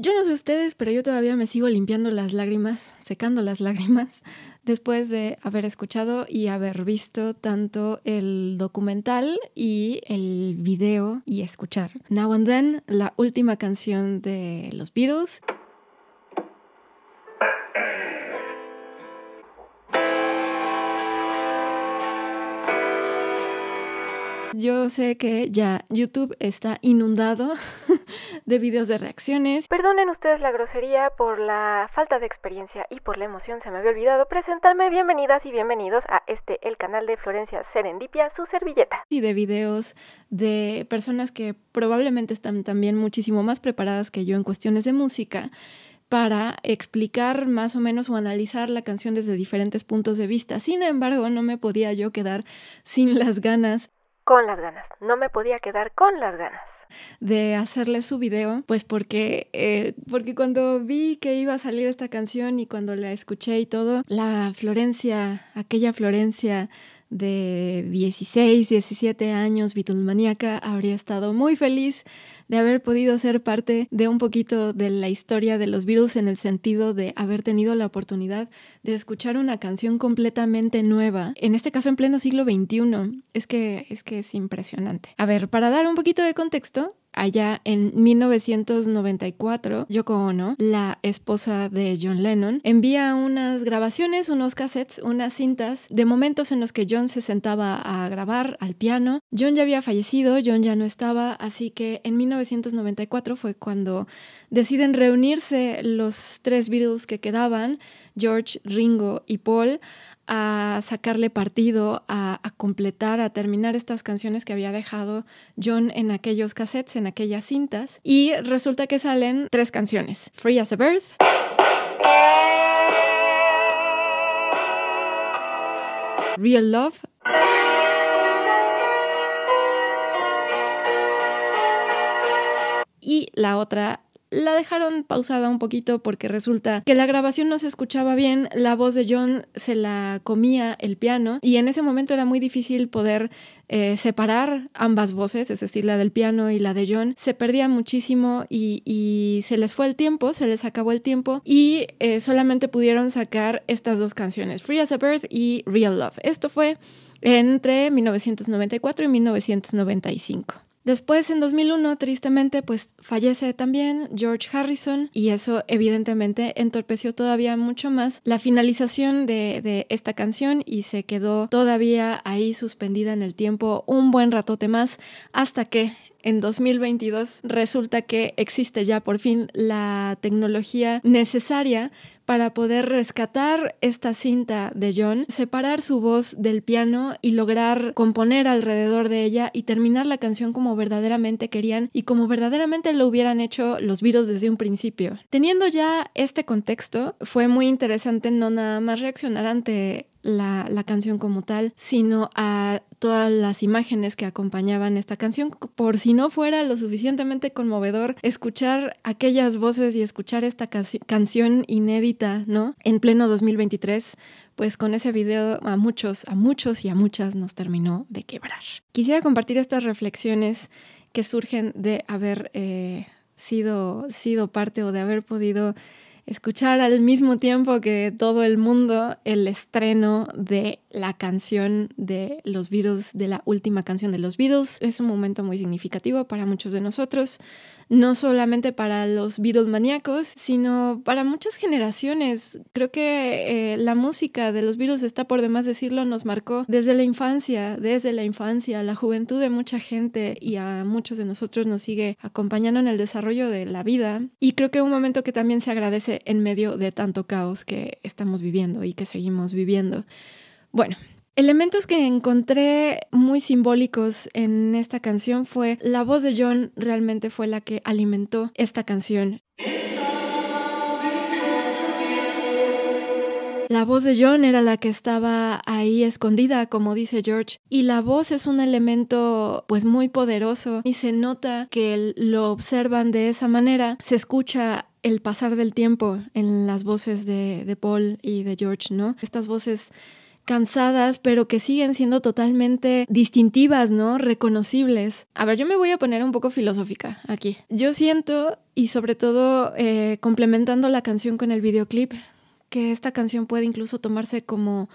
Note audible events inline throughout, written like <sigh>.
Yo no sé ustedes, pero yo todavía me sigo limpiando las lágrimas, secando las lágrimas, <laughs> después de haber escuchado y haber visto tanto el documental y el video y escuchar Now and Then, la última canción de los Beatles. Yo sé que ya YouTube está inundado <laughs> de videos de reacciones. Perdonen ustedes la grosería por la falta de experiencia y por la emoción. Se me había olvidado presentarme. Bienvenidas y bienvenidos a este, el canal de Florencia Serendipia, su servilleta. Y de videos de personas que probablemente están también muchísimo más preparadas que yo en cuestiones de música para explicar más o menos o analizar la canción desde diferentes puntos de vista. Sin embargo, no me podía yo quedar sin las ganas con las ganas. No me podía quedar con las ganas de hacerle su video, pues porque, eh, porque cuando vi que iba a salir esta canción y cuando la escuché y todo, la Florencia, aquella Florencia de 16, 17 años, Beatlesmaníaca, habría estado muy feliz de haber podido ser parte de un poquito de la historia de los Beatles en el sentido de haber tenido la oportunidad de escuchar una canción completamente nueva, en este caso en pleno siglo XXI. Es que es que es impresionante. A ver, para dar un poquito de contexto, allá en 1994, Yoko Ono, la esposa de John Lennon, envía unas grabaciones, unos cassettes, unas cintas de momentos en los que John se sentaba a grabar al piano. John ya había fallecido, John ya no estaba, así que en 1994 fue cuando deciden reunirse los tres Beatles que quedaban, George, Ringo y Paul, a sacarle partido, a, completar, a terminar estas canciones que había dejado John en aquellos cassettes, en aquellas cintas. Y resulta que salen tres canciones, Free as a Bird. Real Love. Y la otra la dejaron pausada un poquito porque resulta que la grabación no se escuchaba bien, la voz de John se la comía el piano y en ese momento era muy difícil poder eh, separar ambas voces, es decir, la del piano y la de John. Se perdía muchísimo y, se les fue el tiempo, se les acabó el tiempo y eh, solamente pudieron sacar estas dos canciones, Free as a Bird y Real Love. Esto fue entre 1994 y 1995. Después, en 2001, tristemente, pues fallece también George Harrison y eso evidentemente entorpeció todavía mucho más la finalización de, de, esta canción y se quedó todavía ahí suspendida en el tiempo un buen ratote más hasta que en 2022 resulta que existe ya por fin la tecnología necesaria para poder rescatar esta cinta de John, separar su voz del piano y lograr componer alrededor de ella y terminar la canción como verdaderamente querían y como verdaderamente lo hubieran hecho los Beatles desde un principio. Teniendo ya este contexto, fue muy interesante no nada más reaccionar ante la, canción como tal, sino a todas las imágenes que acompañaban esta canción. Por si no fuera lo suficientemente conmovedor, escuchar aquellas voces y escuchar esta canción inédita, ¿no? En pleno 2023, pues con ese video a muchos, a muchos y a muchas nos terminó de quebrar. Quisiera compartir estas reflexiones que surgen de haber eh, sido, sido parte o de haber podido escuchar al mismo tiempo que todo el mundo el estreno de la canción de los Beatles, de la última canción de los Beatles. Es un momento muy significativo para muchos de nosotros no solamente para los Beatles maníacos, sino para muchas generaciones. Creo que eh, la música de los Beatles, está por demás decirlo, nos marcó desde la infancia, desde la infancia, la juventud de mucha gente y a muchos de nosotros nos sigue acompañando en el desarrollo de la vida. Y creo que un momento que también se agradece en medio de tanto caos que estamos viviendo y que seguimos viviendo. Bueno, Elementos que encontré muy simbólicos en esta canción fue la voz de John realmente fue la que alimentó esta canción. La voz de John era la que estaba ahí escondida, como dice George, y la voz es un elemento pues muy poderoso y se nota que lo observan de esa manera, se escucha el pasar del tiempo en las voces de, de Paul y de George, ¿no? Estas voces cansadas, pero que siguen siendo totalmente distintivas, ¿no? Reconocibles. A ver, yo me voy a poner un poco filosófica aquí. Yo siento, y sobre todo eh, complementando la canción con el videoclip, que esta canción puede incluso tomarse como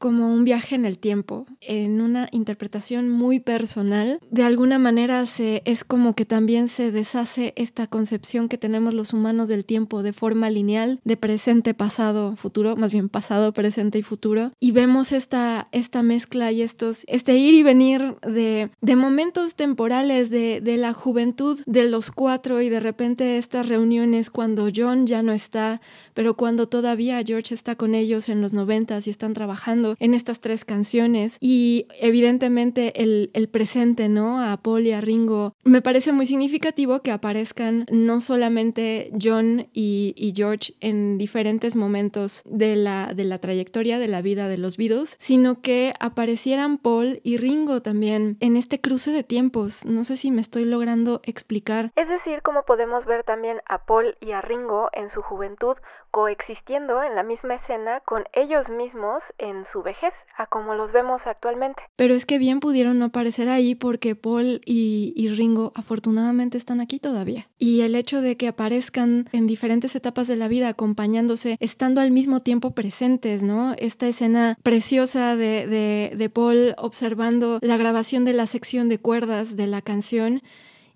como un viaje en el tiempo, en una interpretación muy personal. De alguna manera se, es como que también se deshace esta concepción que tenemos los humanos del tiempo de forma lineal, de presente, pasado, futuro, más bien pasado, presente y futuro. Y vemos esta, esta mezcla y estos, este ir y venir de, de momentos temporales de, de la juventud de los cuatro y de repente estas reuniones cuando John ya no está, pero cuando todavía George está con ellos en los noventas y están trabajando en estas tres canciones y evidentemente el, presente, ¿no? A Paul y a Ringo. Me parece muy significativo que aparezcan no solamente John y, George en diferentes momentos de la, de la trayectoria de la vida de los Beatles, sino que aparecieran Paul y Ringo también en este cruce de tiempos. No sé si me estoy logrando explicar. Es decir, como podemos ver también a Paul y a Ringo en su juventud coexistiendo en la misma escena con ellos mismos en su vejez, a como los vemos actualmente. Pero es que bien pudieron no aparecer ahí porque Paul y, y, Ringo afortunadamente están aquí todavía. Y el hecho de que aparezcan en diferentes etapas de la vida acompañándose, estando al mismo tiempo presentes, ¿no? Esta escena preciosa de, de, de Paul observando la grabación de la sección de cuerdas de la canción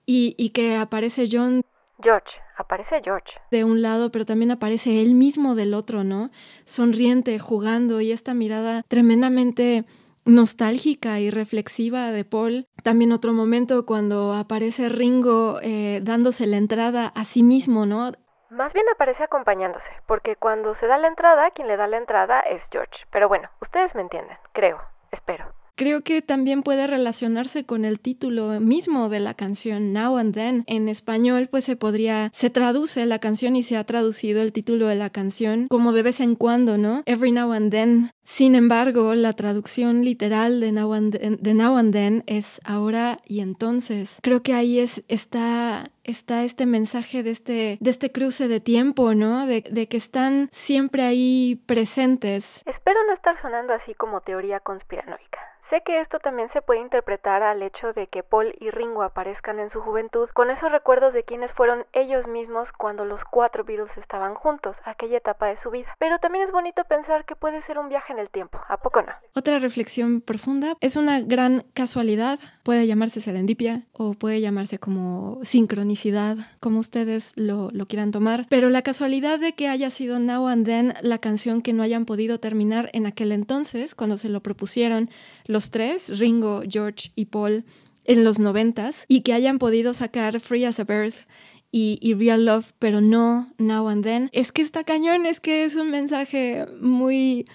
y, y que aparece John. George aparece George. De un lado, pero también aparece él mismo del otro, ¿no? Sonriente, jugando y esta mirada tremendamente nostálgica y reflexiva de Paul. También otro momento cuando aparece Ringo eh, dándose la entrada a sí mismo, ¿no? Más bien aparece acompañándose, porque cuando se da la entrada, quien le da la entrada es George. Pero bueno, ustedes me entienden, creo, espero. Creo que también puede relacionarse con el título mismo de la canción Now and Then. En español pues se podría, se traduce la canción y se ha traducido el título de la canción como de vez en cuando, ¿no? Every Now and Then. Sin embargo, la traducción literal de Now and Then, now and then es ahora y entonces. Creo que ahí es, está está este mensaje de este, de este cruce de tiempo, ¿no? De, de, que están siempre ahí presentes. Espero no estar sonando así como teoría conspiranoica. Sé que esto también se puede interpretar al hecho de que Paul y Ringo aparezcan en su juventud con esos recuerdos de quienes fueron ellos mismos cuando los cuatro Beatles estaban juntos, aquella etapa de su vida. Pero también es bonito pensar que puede ser un viaje en el tiempo, ¿a poco no? Otra reflexión profunda, es una gran casualidad, puede llamarse serendipia o puede llamarse como como ustedes lo, lo quieran tomar, pero la casualidad de que haya sido Now and Then la canción que no hayan podido terminar en aquel entonces, cuando se lo propusieron, los tres, Ringo, George y Paul, en los noventas y que hayan podido sacar Free as a Bird y, Real Love, pero no Now and Then. Es que está cañón, es que es un mensaje muy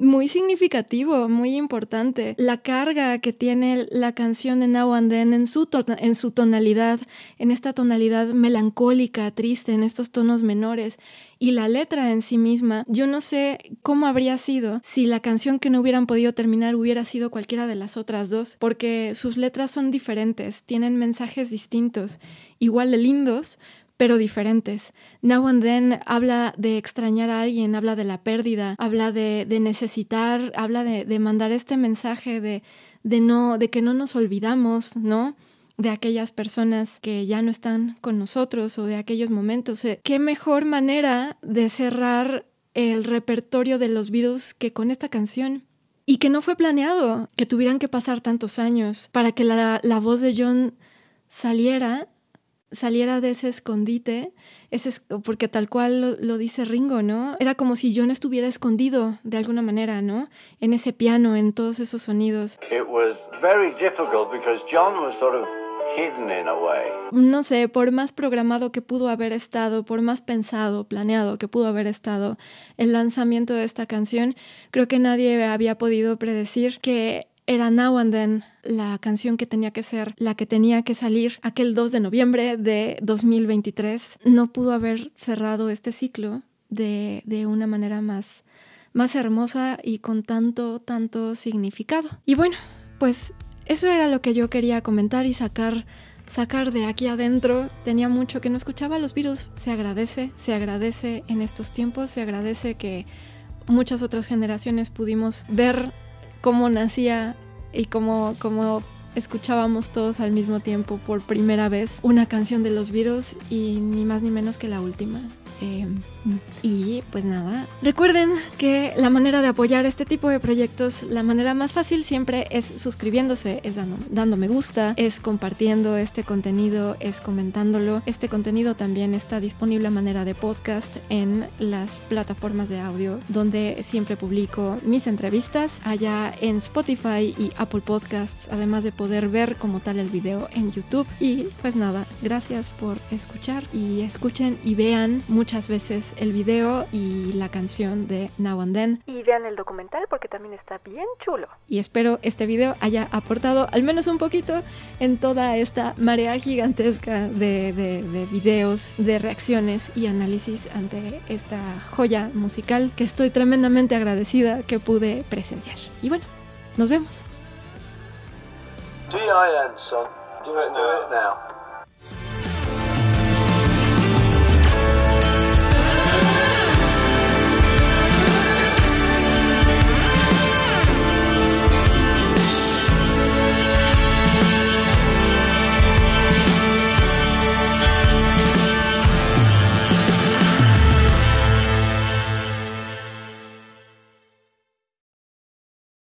muy significativo, muy importante. La carga que tiene la canción de Now and Then en su, en su tonalidad, en esta tonalidad melancólica, triste, en estos tonos menores. Y la letra en sí misma, yo no sé cómo habría sido si la canción que no hubieran podido terminar hubiera sido cualquiera de las otras dos, porque sus letras son diferentes, tienen mensajes distintos, igual de lindos, pero diferentes. Now and Then habla de extrañar a alguien, habla de la pérdida, habla de, necesitar, habla de, mandar este mensaje de, de, no, de que no nos olvidamos, ¿no? de aquellas personas que ya no están con nosotros o de aquellos momentos. ¿Qué mejor manera de cerrar el repertorio de los Beatles que con esta canción? Y que no fue planeado que tuvieran que pasar tantos años para que la, la voz de John saliera saliera de ese escondite, ese, porque tal cual lo, dice Ringo, ¿no? Era como si John estuviera escondido de alguna manera, ¿no? En ese piano, en todos esos sonidos. No sé, por más programado que pudo haber estado, por más pensado, planeado que pudo haber estado el lanzamiento de esta canción, creo que nadie había podido predecir que era Now and Then, la canción que tenía que ser, la que tenía que salir aquel 2 de noviembre de 2023. No pudo haber cerrado este ciclo de, de una manera más, más hermosa y con tanto, tanto significado. Y bueno, pues eso era lo que yo quería comentar y sacar sacar de aquí adentro. Tenía mucho que no escuchaba los virus. Se agradece, se agradece en estos tiempos, se agradece que muchas otras generaciones pudimos ver cómo nacía y cómo, cómo escuchábamos todos al mismo tiempo por primera vez una canción de los Beatles y ni más ni menos que la última. Eh, y pues nada, recuerden que la manera de apoyar este tipo de proyectos, la manera más fácil siempre es suscribiéndose, es dando, me gusta, es compartiendo este contenido, es comentándolo. Este contenido también está disponible a manera de podcast en las plataformas de audio donde siempre publico mis entrevistas, allá en Spotify y Apple Podcasts, además de poder ver como tal el video en YouTube. Y pues nada, gracias por escuchar y escuchen y vean muchas veces el video y la canción de Now and Then. Y vean el documental porque también está bien chulo. Y espero este video haya aportado al menos un poquito en toda esta marea gigantesca de, de, de videos, de reacciones y análisis ante esta joya musical que estoy tremendamente agradecida que pude presenciar. Y bueno, nos vemos. Do it now.